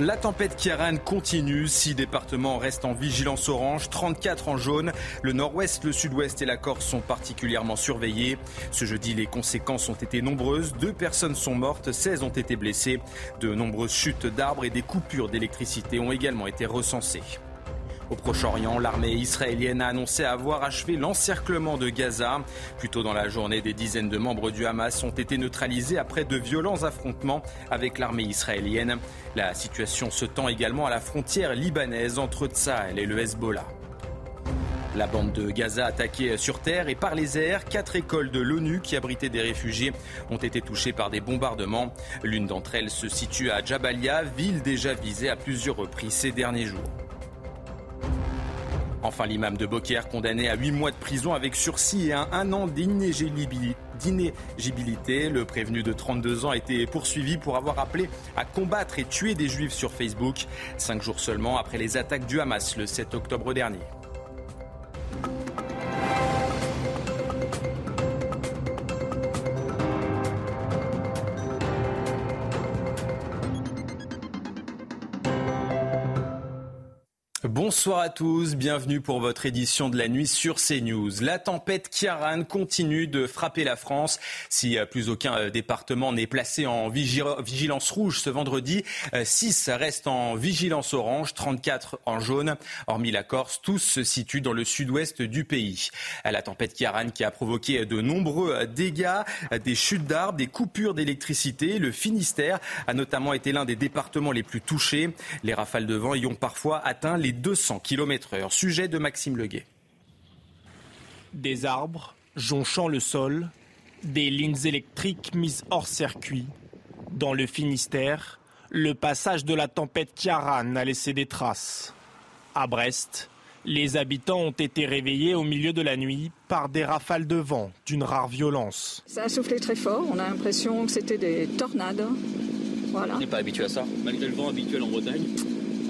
La tempête Kiaran continue. Six départements restent en vigilance orange, 34 en jaune. Le nord-ouest, le sud-ouest et la Corse sont particulièrement surveillés. Ce jeudi, les conséquences ont été nombreuses. Deux personnes sont mortes, 16 ont été blessées. De nombreuses chutes d'arbres et des coupures d'électricité ont également été recensées. Au Proche-Orient, l'armée israélienne a annoncé avoir achevé l'encerclement de Gaza. Plus tôt dans la journée, des dizaines de membres du Hamas ont été neutralisés après de violents affrontements avec l'armée israélienne. La situation se tend également à la frontière libanaise entre Tsahel et le Hezbollah. La bande de Gaza attaquée sur terre et par les airs, quatre écoles de l'ONU qui abritaient des réfugiés ont été touchées par des bombardements. L'une d'entre elles se situe à Jabalia, ville déjà visée à plusieurs reprises ces derniers jours. Enfin, l'imam de Beaucaire condamné à 8 mois de prison avec sursis et un, un an d'inéligibilité. Le prévenu de 32 ans a été poursuivi pour avoir appelé à combattre et tuer des juifs sur Facebook, cinq jours seulement après les attaques du Hamas le 7 octobre dernier. Bonsoir à tous, bienvenue pour votre édition de la nuit sur CNews. La tempête Kiaran continue de frapper la France. Si euh, plus aucun euh, département n'est placé en vigilance rouge ce vendredi, 6 euh, restent en vigilance orange, 34 en jaune. Hormis la Corse, tous se situent dans le sud-ouest du pays. La tempête Kiaran qui a provoqué de nombreux dégâts, des chutes d'arbres, des coupures d'électricité. Le Finistère a notamment été l'un des départements les plus touchés. Les rafales de vent y ont parfois atteint les 200 km/h. Sujet de Maxime Leguet. Des arbres jonchant le sol, des lignes électriques mises hors circuit. Dans le Finistère, le passage de la tempête Kiaran a laissé des traces. À Brest, les habitants ont été réveillés au milieu de la nuit par des rafales de vent d'une rare violence. Ça a soufflé très fort, on a l'impression que c'était des tornades. Voilà. On n'est pas habitué à ça, malgré le vent habituel en Bretagne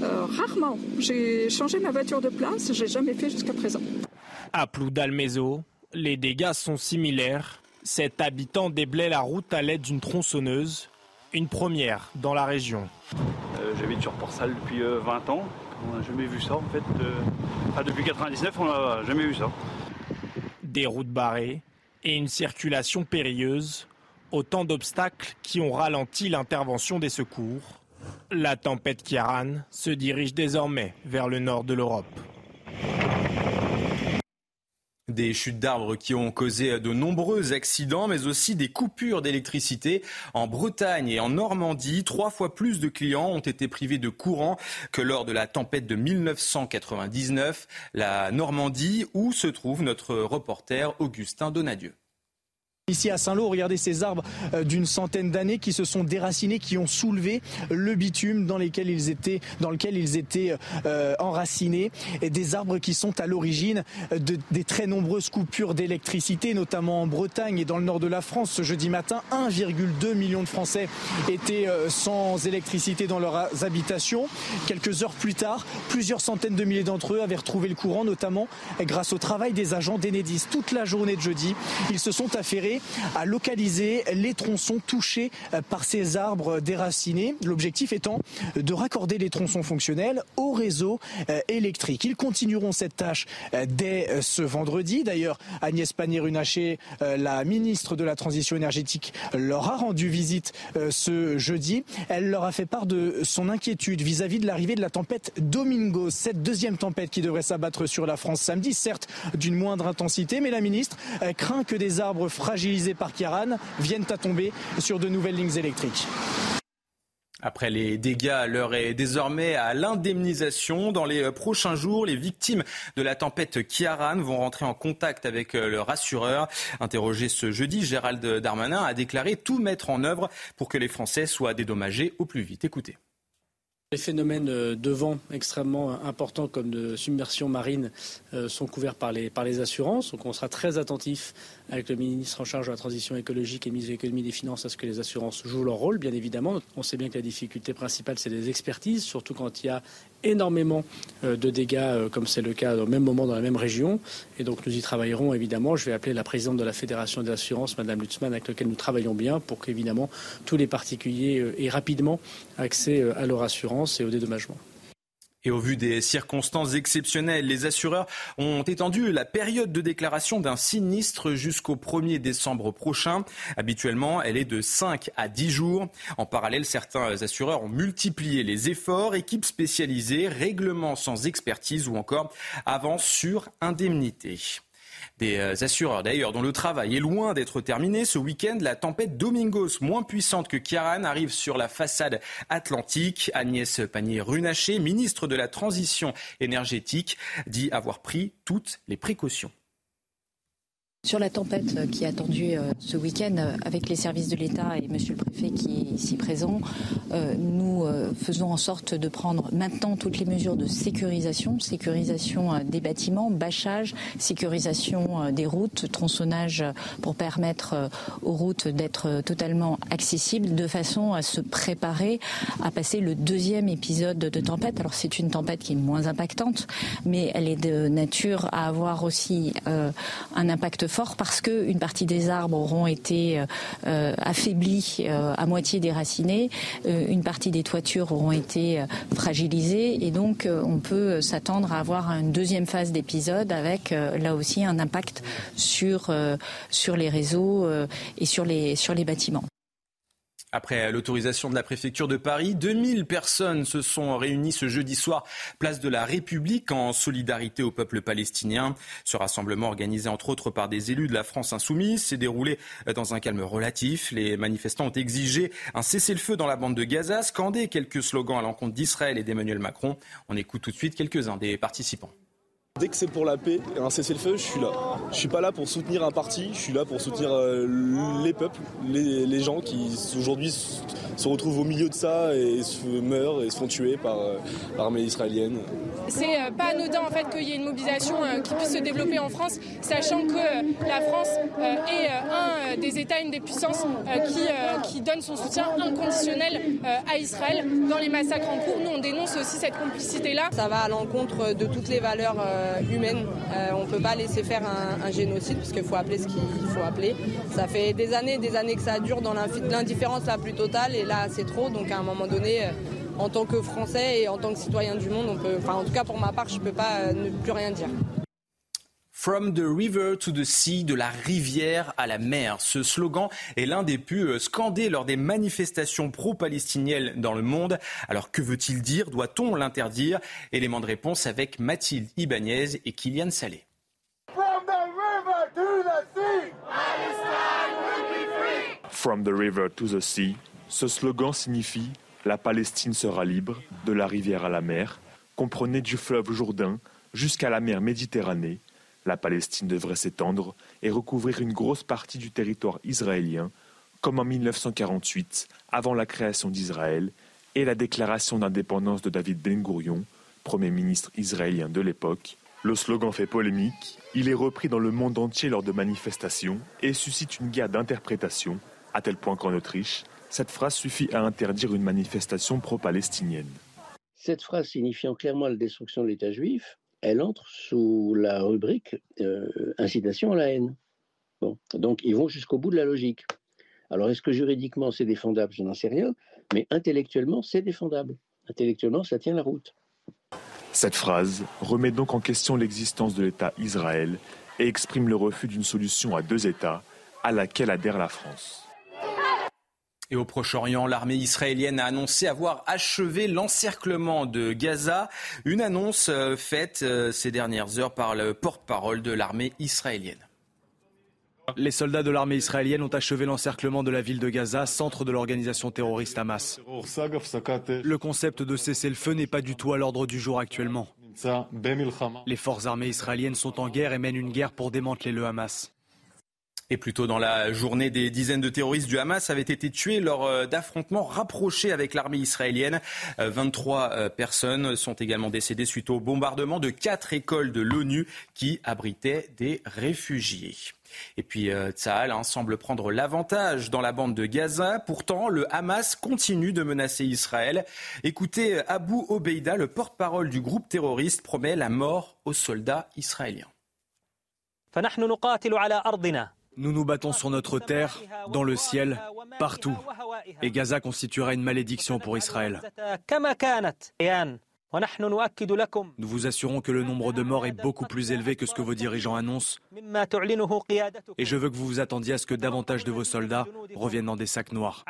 euh, rarement. J'ai changé ma voiture de place, j'ai jamais fait jusqu'à présent. À Ploudalmézo, les dégâts sont similaires. Cet habitant déblaye la route à l'aide d'une tronçonneuse, une première dans la région. Euh, J'habite sur Port-Salle depuis 20 euh, ans. On n'a jamais vu ça en fait. Euh, depuis 99, on n'a jamais vu ça. Des routes barrées et une circulation périlleuse, autant d'obstacles qui ont ralenti l'intervention des secours. La tempête Kiaran se dirige désormais vers le nord de l'Europe. Des chutes d'arbres qui ont causé de nombreux accidents, mais aussi des coupures d'électricité. En Bretagne et en Normandie, trois fois plus de clients ont été privés de courant que lors de la tempête de 1999. La Normandie, où se trouve notre reporter Augustin Donadieu. Ici à Saint-Lô, regardez ces arbres euh, d'une centaine d'années qui se sont déracinés, qui ont soulevé le bitume dans, lesquels ils étaient, dans lequel ils étaient euh, enracinés. Des arbres qui sont à l'origine de, des très nombreuses coupures d'électricité, notamment en Bretagne et dans le nord de la France. Ce jeudi matin, 1,2 million de Français étaient euh, sans électricité dans leurs habitations. Quelques heures plus tard, plusieurs centaines de milliers d'entre eux avaient retrouvé le courant, notamment grâce au travail des agents d'Enedis. Toute la journée de jeudi, ils se sont affairés à localiser les tronçons touchés euh, par ces arbres déracinés. L'objectif étant de raccorder les tronçons fonctionnels au réseau euh, électrique. Ils continueront cette tâche euh, dès ce vendredi. D'ailleurs, Agnès Pannier-Runacher, la ministre de la Transition énergétique, leur a rendu visite ce jeudi. Elle leur a fait part de son inquiétude vis-à-vis de l'arrivée de la tempête Domingo, cette deuxième tempête qui devrait s'abattre sur la France samedi, certes d'une moindre intensité, mais la ministre craint que des arbres fragiles par Kiaran viennent à tomber sur de nouvelles lignes électriques. Après les dégâts, l'heure est désormais à l'indemnisation. Dans les prochains jours, les victimes de la tempête Kiaran vont rentrer en contact avec leur assureur. Interrogé ce jeudi, Gérald Darmanin a déclaré tout mettre en œuvre pour que les Français soient dédommagés au plus vite. Écoutez. Les phénomènes de vent extrêmement importants comme de submersion marine euh, sont couverts par les, par les assurances. Donc on sera très attentif avec le ministre en charge de la transition écologique et ministre de l'économie et des finances à ce que les assurances jouent leur rôle, bien évidemment. On sait bien que la difficulté principale, c'est les expertises, surtout quand il y a énormément euh, de dégâts, euh, comme c'est le cas au même moment dans la même région. Et donc nous y travaillerons évidemment. Je vais appeler la présidente de la Fédération des assurances, Madame Lutzmann, avec laquelle nous travaillons bien, pour qu'évidemment tous les particuliers euh, aient rapidement accès à leur assurance et au dédommagement. Et au vu des circonstances exceptionnelles, les assureurs ont étendu la période de déclaration d'un sinistre jusqu'au 1er décembre prochain. Habituellement, elle est de 5 à 10 jours. En parallèle, certains assureurs ont multiplié les efforts, équipes spécialisées, règlements sans expertise ou encore avance sur indemnité. Des euh, assureurs d'ailleurs dont le travail est loin d'être terminé. Ce week-end, la tempête Domingos, moins puissante que Kiaran, arrive sur la façade atlantique. Agnès Pannier-Runacher, ministre de la Transition énergétique, dit avoir pris toutes les précautions. Sur la tempête qui est attendue euh, ce week-end euh, avec les services de l'État et Monsieur le Préfet qui est ici présent, euh, nous faisons en sorte de prendre maintenant toutes les mesures de sécurisation, sécurisation des bâtiments, bâchage, sécurisation des routes, tronçonnage pour permettre aux routes d'être totalement accessibles de façon à se préparer à passer le deuxième épisode de tempête. Alors c'est une tempête qui est moins impactante, mais elle est de nature à avoir aussi un impact fort parce qu'une partie des arbres auront été euh, affaiblis, euh, à moitié déracinés, euh, une partie des toitures auront été fragilisées et donc on peut s'attendre à avoir une deuxième phase d'épisode avec là aussi un impact sur, sur les réseaux et sur les, sur les bâtiments. Après l'autorisation de la préfecture de Paris, 2000 personnes se sont réunies ce jeudi soir, place de la République, en solidarité au peuple palestinien. Ce rassemblement, organisé entre autres par des élus de la France insoumise, s'est déroulé dans un calme relatif. Les manifestants ont exigé un cessez-le-feu dans la bande de Gaza, scandé quelques slogans à l'encontre d'Israël et d'Emmanuel Macron. On écoute tout de suite quelques-uns des participants. Dès que c'est pour la paix et un cessez-le-feu, je suis là. Je suis pas là pour soutenir un parti, je suis là pour soutenir euh, les peuples, les, gens qui aujourd'hui se retrouvent au milieu de ça et se meurent et se font tuer par euh, l'armée israélienne. C'est euh, pas anodin en fait qu'il y ait une mobilisation qui puisse se développer en France, sachant que la France est un des États, une des puissances qui, qui donne son soutien inconditionnel à Israël dans les massacres en cours. Nous, on dénonce aussi cette complicité-là. Ça va à l'encontre de toutes les valeurs humaine. Euh, on ne peut pas laisser faire un, génocide parce qu'il faut appeler ce qu'il faut appeler. Ça fait des années et des années que ça dure dans l'indifférence la plus totale et là c'est trop. Donc à un moment donné, euh, en tant que Français et en tant que citoyen du monde, on peut, en tout cas pour ma part, je ne peux pas ne plus rien dire. From the river to the sea, de la rivière à la mer. Ce slogan est l'un des plus euh, scandés lors des manifestations pro-palestiniennes dans le monde. Alors que veut-il dire? Doit-on l'interdire? Élément de réponse avec Mathilde Ibanez et Kylian Salé. From the river to the sea, Palestine will be free. From the river to the sea, ce slogan signifie la Palestine sera libre, de la rivière à la mer. Comprenez du fleuve Jourdain jusqu'à la mer Méditerranée la Palestine devrait s'étendre et recouvrir une grosse partie du territoire israélien, comme en 1948, avant la création d'Israël et la déclaration d'indépendance de David Ben Gurion, Premier ministre israélien de l'époque. Le slogan fait polémique, il est repris dans le monde entier lors de manifestations et suscite une guerre d'interprétation, à tel point qu'en Autriche, cette phrase suffit à interdire une manifestation pro-palestinienne. Cette phrase signifiant clairement la destruction de l'État juif, elle entre sous la rubrique euh, incitation à la haine. Donc ils vont jusqu'au bout de la logique. Alors est-ce que juridiquement c'est défendable? Je n'en sais rien, mais intellectuellement c'est défendable. Intellectuellement ça tient la route. Cette phrase remet donc en question l'existence de l'État Israël et exprime le refus d'une solution à deux États à laquelle adhère la France. Et au Proche-Orient, l'armée israélienne a annoncé avoir achevé l'encerclement de Gaza, une annonce euh, faite euh, ces dernières heures par le porte-parole de l'armée israélienne. Les soldats de l'armée israélienne ont achevé l'encerclement de la ville de Gaza, centre de l'organisation terroriste Hamas. Le concept de cessez-le-feu n'est pas du tout à l'ordre du jour actuellement. Les forces armées israéliennes sont en guerre et mènent une guerre pour démanteler le Hamas. Et plus tôt dans la journée, des dizaines de terroristes du Hamas avaient été tués lors euh, d'affrontements rapprochés avec l'armée israélienne. 23 euh, personnes sont également décédées suite au bombardement de quatre écoles de l'ONU qui abritaient des réfugiés. Et puis euh, hein, semble prendre l'avantage dans la bande de Gaza. Pourtant, le Hamas continue de menacer Israël. Écoutez, Abu Obeida, le porte-parole du groupe terroriste, promet la mort aux soldats israéliens. Nous nous battons sur notre terre, dans le ciel, partout. Et Gaza constituera une malédiction pour Israël. Nous vous assurons que le nombre de morts est beaucoup plus élevé que ce que vos dirigeants annoncent. Et je veux que vous vous attendiez à ce que davantage de vos soldats reviennent dans des sacs noirs.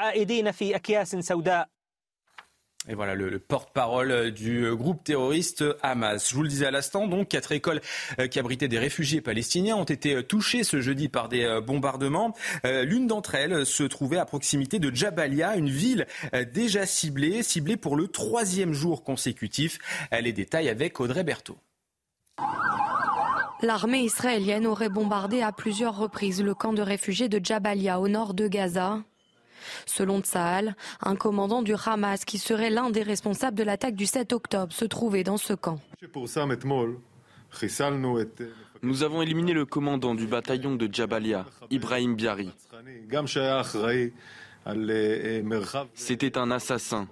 Et voilà le, porte-parole du euh, groupe terroriste Hamas. Je vous le disais à l'instant, donc quatre écoles euh, qui abritaient des réfugiés palestiniens ont été euh, touchées ce jeudi par des bombardements. L'une d'entre elles se trouvait à proximité de Jabalia, une ville déjà ciblée, ciblée pour le troisième jour consécutif. Les détails avec Audrey Berthaud. L'armée israélienne aurait bombardé à plusieurs reprises le camp de réfugiés de Jabalia au nord de Gaza. Selon Tsahal, un commandant du Hamas qui serait l'un des responsables de l'attaque du 7 octobre se trouvait dans ce camp. Nous avons éliminé le commandant du bataillon de Jabalia, Ibrahim Biari. C'était un assassin,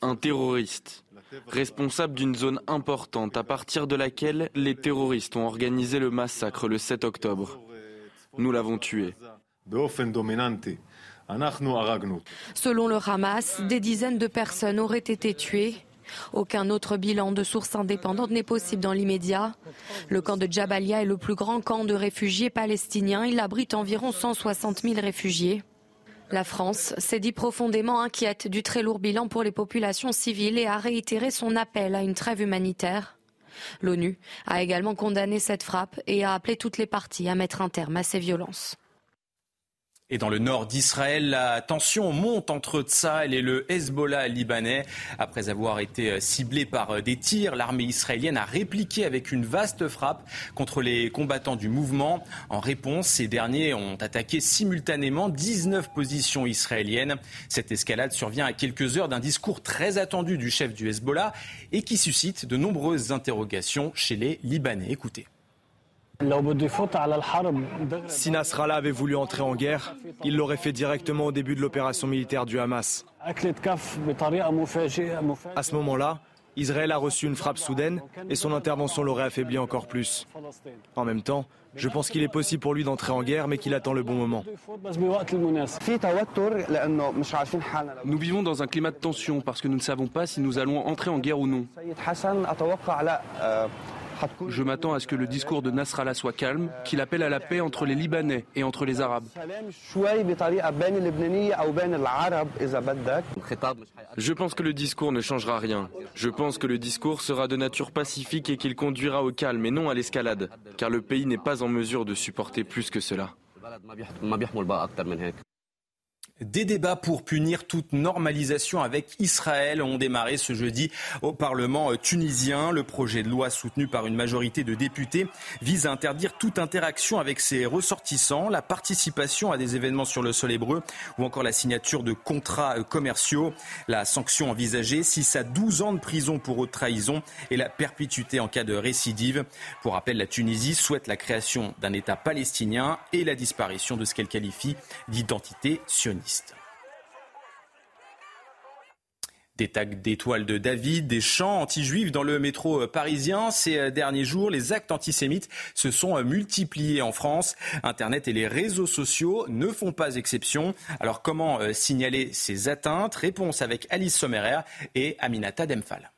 un terroriste, responsable d'une zone importante à partir de laquelle les terroristes ont organisé le massacre le 7 octobre. Nous l'avons tué. Selon le Hamas, des dizaines de personnes auraient été tuées. Aucun autre bilan de sources indépendantes n'est possible dans l'immédiat. Le camp de Jabalia est le plus grand camp de réfugiés palestiniens. Il abrite environ 160 000 réfugiés. La France s'est dit profondément inquiète du très lourd bilan pour les populations civiles et a réitéré son appel à une trêve humanitaire. L'ONU a également condamné cette frappe et a appelé toutes les parties à mettre un terme à ces violences. Et dans le nord d'Israël, la tension monte entre Tsahal et le Hezbollah libanais. Après avoir été euh, ciblé par euh, des tirs, l'armée israélienne a répliqué avec une vaste frappe contre les combattants du mouvement. En réponse, ces derniers ont attaqué simultanément 19 positions israéliennes. Cette escalade survient à quelques heures d'un discours très attendu du chef du Hezbollah et qui suscite de nombreuses interrogations chez les Libanais. Écoutez. Si Nasrallah avait voulu entrer en guerre, il l'aurait fait directement au début de l'opération militaire du Hamas. À ce moment-là, Israël a reçu une frappe soudaine et son intervention l'aurait affaibli encore plus. En même temps, je pense qu'il est possible pour lui d'entrer en guerre, mais qu'il attend le bon moment. Nous vivons dans un climat de tension parce que nous ne savons pas si nous allons entrer en guerre ou non. Je m'attends à ce que le discours de Nasrallah soit calme, qu'il appelle à la paix entre les Libanais et entre les Arabes. Je pense que le discours ne changera rien. Je pense que le discours sera de nature pacifique et qu'il conduira au calme et non à l'escalade, car le pays n'est pas en mesure de supporter plus que cela. Des débats pour punir toute normalisation avec Israël ont démarré ce jeudi au Parlement tunisien. Le projet de loi soutenu par une majorité de députés vise à interdire toute interaction avec ses ressortissants, la participation à des événements sur le sol hébreu ou encore la signature de contrats commerciaux. La sanction envisagée, 6 à 12 ans de prison pour haute trahison et la perpétuité en cas de récidive. Pour rappel, la Tunisie souhaite la création d'un État palestinien et la disparition de ce qu'elle qualifie d'identité sioniste. Des tags d'étoiles de David, des chants anti-juifs dans le métro euh, parisien. Ces euh, derniers jours, les actes antisémites se sont euh, multipliés en France. Internet et les réseaux sociaux ne font pas exception. Alors comment signaler ces atteintes? Réponse avec Alice Sommerer et Aminata Demphal.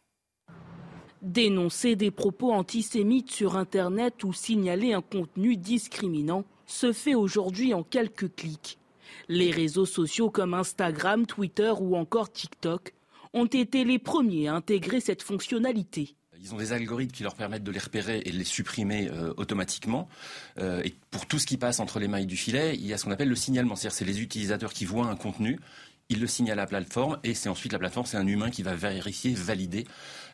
Dénoncer des propos antisémites sur Internet ou signaler un contenu discriminant se fait aujourd'hui en quelques clics. Les réseaux sociaux comme Instagram, Twitter ou encore TikTok ont été les premiers à intégrer cette fonctionnalité. Ils ont des algorithmes qui leur permettent de les repérer et de les supprimer euh, automatiquement. Euh, et pour tout ce qui passe entre les mailles du filet, il y a ce qu'on appelle le signalement. C'est-à-dire c'est les utilisateurs qui voient un contenu, ils le signalent à la plateforme et c'est ensuite la plateforme, c'est un humain qui va vérifier, valider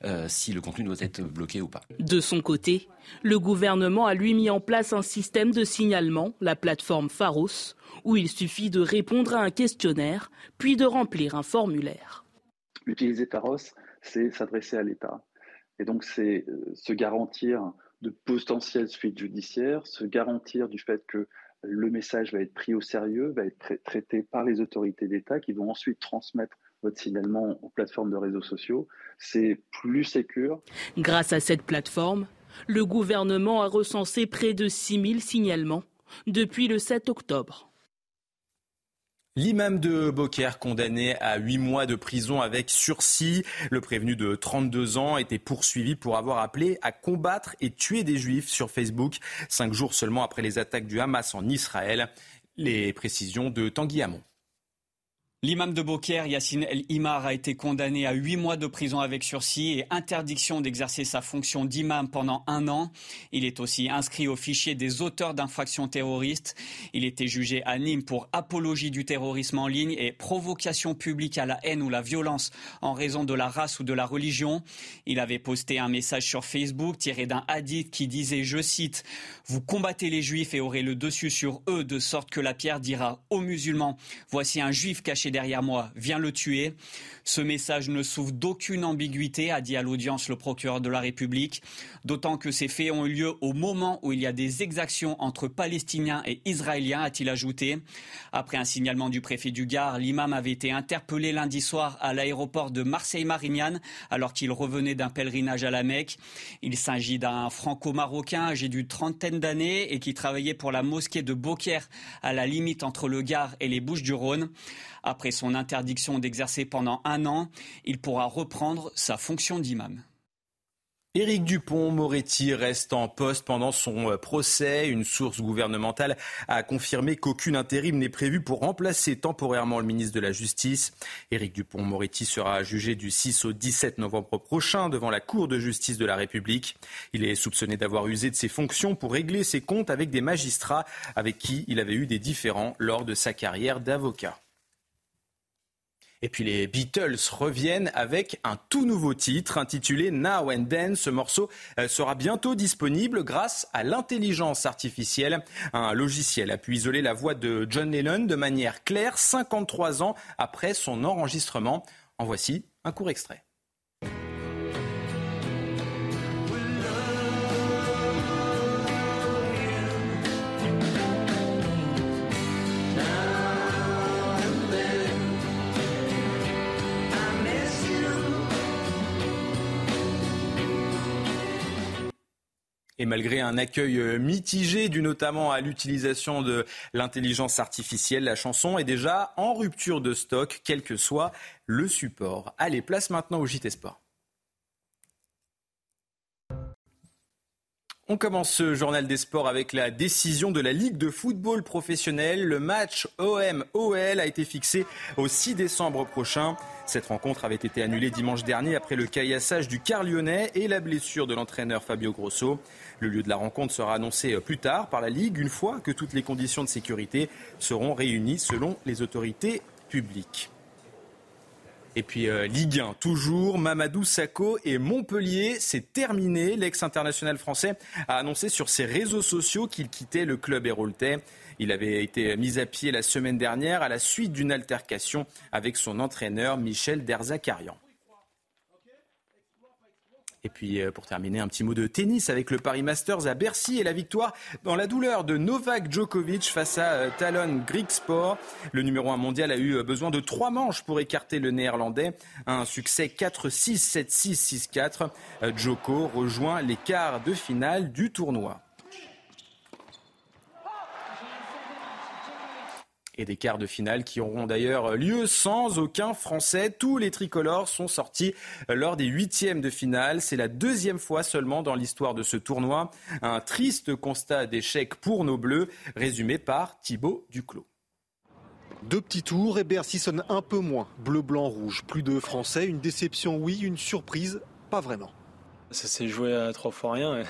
euh, si le contenu doit être bloqué ou pas. De son côté, le gouvernement a lui mis en place un système de signalement, la plateforme Pharos, où il suffit de répondre à un questionnaire, puis de remplir un formulaire. Utiliser Pharos, c'est s'adresser à l'État. Et donc, c'est euh, se garantir de potentielles suites judiciaires, se garantir du fait que le message va être pris au sérieux, va être traité par les autorités d'État qui vont ensuite transmettre votre signalement aux plateformes de réseaux sociaux. C'est plus sécur. Grâce à cette plateforme, le gouvernement a recensé près de 6000 signalements depuis le 7 octobre. L'imam de Beaucaire condamné à huit mois de prison avec sursis. Le prévenu de 32 ans était poursuivi pour avoir appelé à combattre et tuer des juifs sur Facebook, cinq jours seulement après les attaques du Hamas en Israël. Les précisions de Tanguy Hamon. L'imam de Beaucaire, Yassine El Imar, a été condamné à huit mois de prison avec sursis et interdiction d'exercer sa fonction d'imam pendant un an. Il est aussi inscrit au fichier des auteurs d'infractions terroristes. Il était jugé à Nîmes pour apologie du terrorisme en ligne et provocation publique à la haine ou la violence en raison de la race ou de la religion. Il avait posté un message sur Facebook tiré d'un hadith qui disait, je cite, Vous combattez les juifs et aurez le dessus sur eux de sorte que la pierre dira aux musulmans, voici un juif caché derrière moi, viens le tuer. Ce message ne souffre d'aucune ambiguïté, a dit à l'audience le procureur de la République, d'autant que ces faits ont eu lieu au moment où il y a des exactions entre Palestiniens et Israéliens, a-t-il ajouté. Après un signalement du préfet du Gard, l'imam avait été interpellé lundi soir à l'aéroport de Marseille-Marignane alors qu'il revenait d'un pèlerinage à la Mecque. Il s'agit d'un franco-marocain âgé d'une trentaine d'années et qui travaillait pour la mosquée de Beaucaire à la limite entre le Gard et les Bouches-du-Rhône. Après son interdiction d'exercer pendant un an, il pourra reprendre sa fonction d'imam. Éric Dupont-Moretti reste en poste pendant son euh, procès. Une source gouvernementale a confirmé qu'aucune intérim n'est prévue pour remplacer temporairement le ministre de la Justice. Éric Dupont-Moretti sera jugé du 6 au 17 novembre prochain devant la Cour de justice de la République. Il est soupçonné d'avoir usé de ses fonctions pour régler ses comptes avec des magistrats avec qui il avait eu des différends lors de sa carrière d'avocat. Et puis les Beatles reviennent avec un tout nouveau titre intitulé Now and Then. Ce morceau euh, sera bientôt disponible grâce à l'intelligence artificielle. Un logiciel a pu isoler la voix de John Lennon de manière claire 53 ans après son enregistrement. En voici un court extrait. Et malgré un accueil euh, mitigé dû notamment à l'utilisation de l'intelligence artificielle, la chanson est déjà en rupture de stock, quel que soit le support. Allez, place maintenant au JT Sport. On commence ce journal des sports avec la décision de la Ligue de football professionnel. Le match OM-OL a été fixé au 6 décembre prochain. Cette rencontre avait été annulée dimanche dernier après le caillassage du car lyonnais et la blessure de l'entraîneur Fabio Grosso. Le lieu de la rencontre sera annoncé plus tard par la Ligue une fois que toutes les conditions de sécurité seront réunies selon les autorités publiques. Et puis euh, Ligue 1, toujours, Mamadou Sakho et Montpellier, c'est terminé. L'ex-international français a annoncé sur ses réseaux sociaux qu'il quittait le club héroltais. Il avait été mis à pied la semaine dernière à la suite d'une altercation avec son entraîneur Michel Derzakarian. Et puis euh, pour terminer, un petit mot de tennis avec le Paris Masters à Bercy et la victoire dans la douleur de Novak Djokovic face à euh, Talon Grigsport. Le numéro 1 mondial a eu euh, besoin de trois manches pour écarter le néerlandais. Un succès 4-6, 7-6, 6-4. Djoko rejoint les quarts de finale du tournoi. Et des quarts de finale qui auront d'ailleurs lieu sans aucun Français. Tous les tricolores sont sortis lors des huitièmes de finale. C'est la deuxième fois seulement dans l'histoire de ce tournoi. Un triste constat d'échec pour nos Bleus, résumé par Thibaut Duclos. Deux petits tours et Bercy sonne un peu moins. Bleu, blanc, rouge. Plus de Français, une déception oui, une surprise pas vraiment. Ça s'est joué à trois fois rien.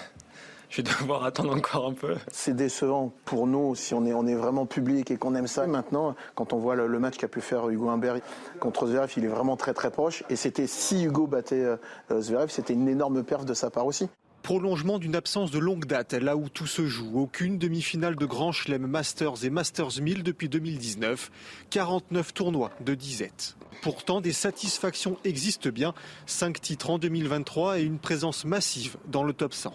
Je vais devoir attendre encore un peu. C'est décevant pour nous si on est, on est vraiment public et qu'on aime ça. Maintenant, quand on voit le, match qu'a pu faire Hugo Humbert contre Zverev, il est vraiment très très proche. Et c'était si Hugo battait euh, Zverev, c'était une énorme perf de sa part aussi prolongement d'une absence de longue date, là où tout se joue. Aucune demi-finale de Grand Chelem Masters et Masters 1000 depuis 2019. 49 tournois de disette. Pourtant, des satisfactions existent bien. 5 titres en 2023 et une présence massive dans le top 100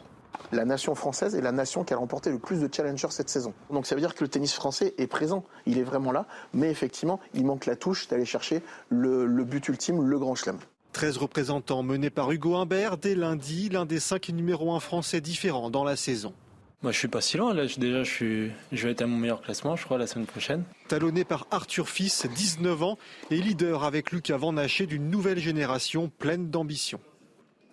la nation française est la nation qui a remporté le plus de challengers cette saison. Donc ça veut dire que le tennis français est présent, il est vraiment là, mais effectivement, il manque la touche d'aller chercher le, but ultime, le grand chelem. 13 représentants menés par Hugo Humbert dès lundi, l'un des cinq numéros 1 français différents dans la saison. Moi, je suis pas si loin. Là, déjà, je, suis, je vais être à mon meilleur classement, je crois, la semaine prochaine. Talonné par Arthur Fils, 19 ans, et leader avec Lucas Van Haché d'une nouvelle génération pleine d'ambition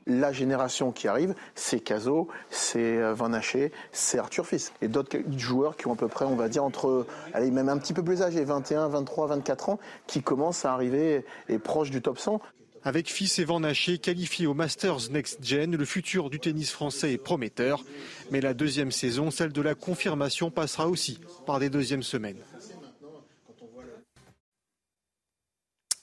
la génération qui arrive, c'est Caso, c'est euh, Van Haché, c'est Arthur Fils. Et d'autres joueurs qui ont à peu près, on va dire, entre, allez, même un petit peu plus âgés, 21, 23, 24 ans, qui commencent à arriver et proches du top 100. Avec Fils et Van Haché qualifiés au Masters Next Gen, le futur du tennis français est prometteur. Mais la deuxième saison, celle de la confirmation, passera aussi par des deuxièmes semaines.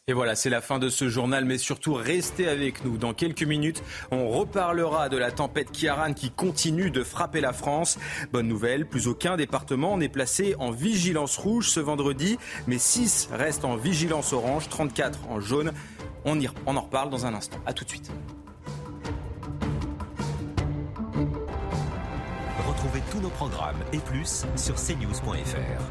Et voilà, c'est la fin de ce journal, mais surtout restez avec nous. Dans quelques minutes, on reparlera de la tempête Kiaran qui continue de frapper la France. Bonne nouvelle, plus aucun département n'est placé en vigilance rouge ce vendredi, mais 6 restent en vigilance orange, 34 en jaune. On, on en reparle dans un instant. A tout de suite. Retrouvez tous nos programmes et plus sur cnews.fr.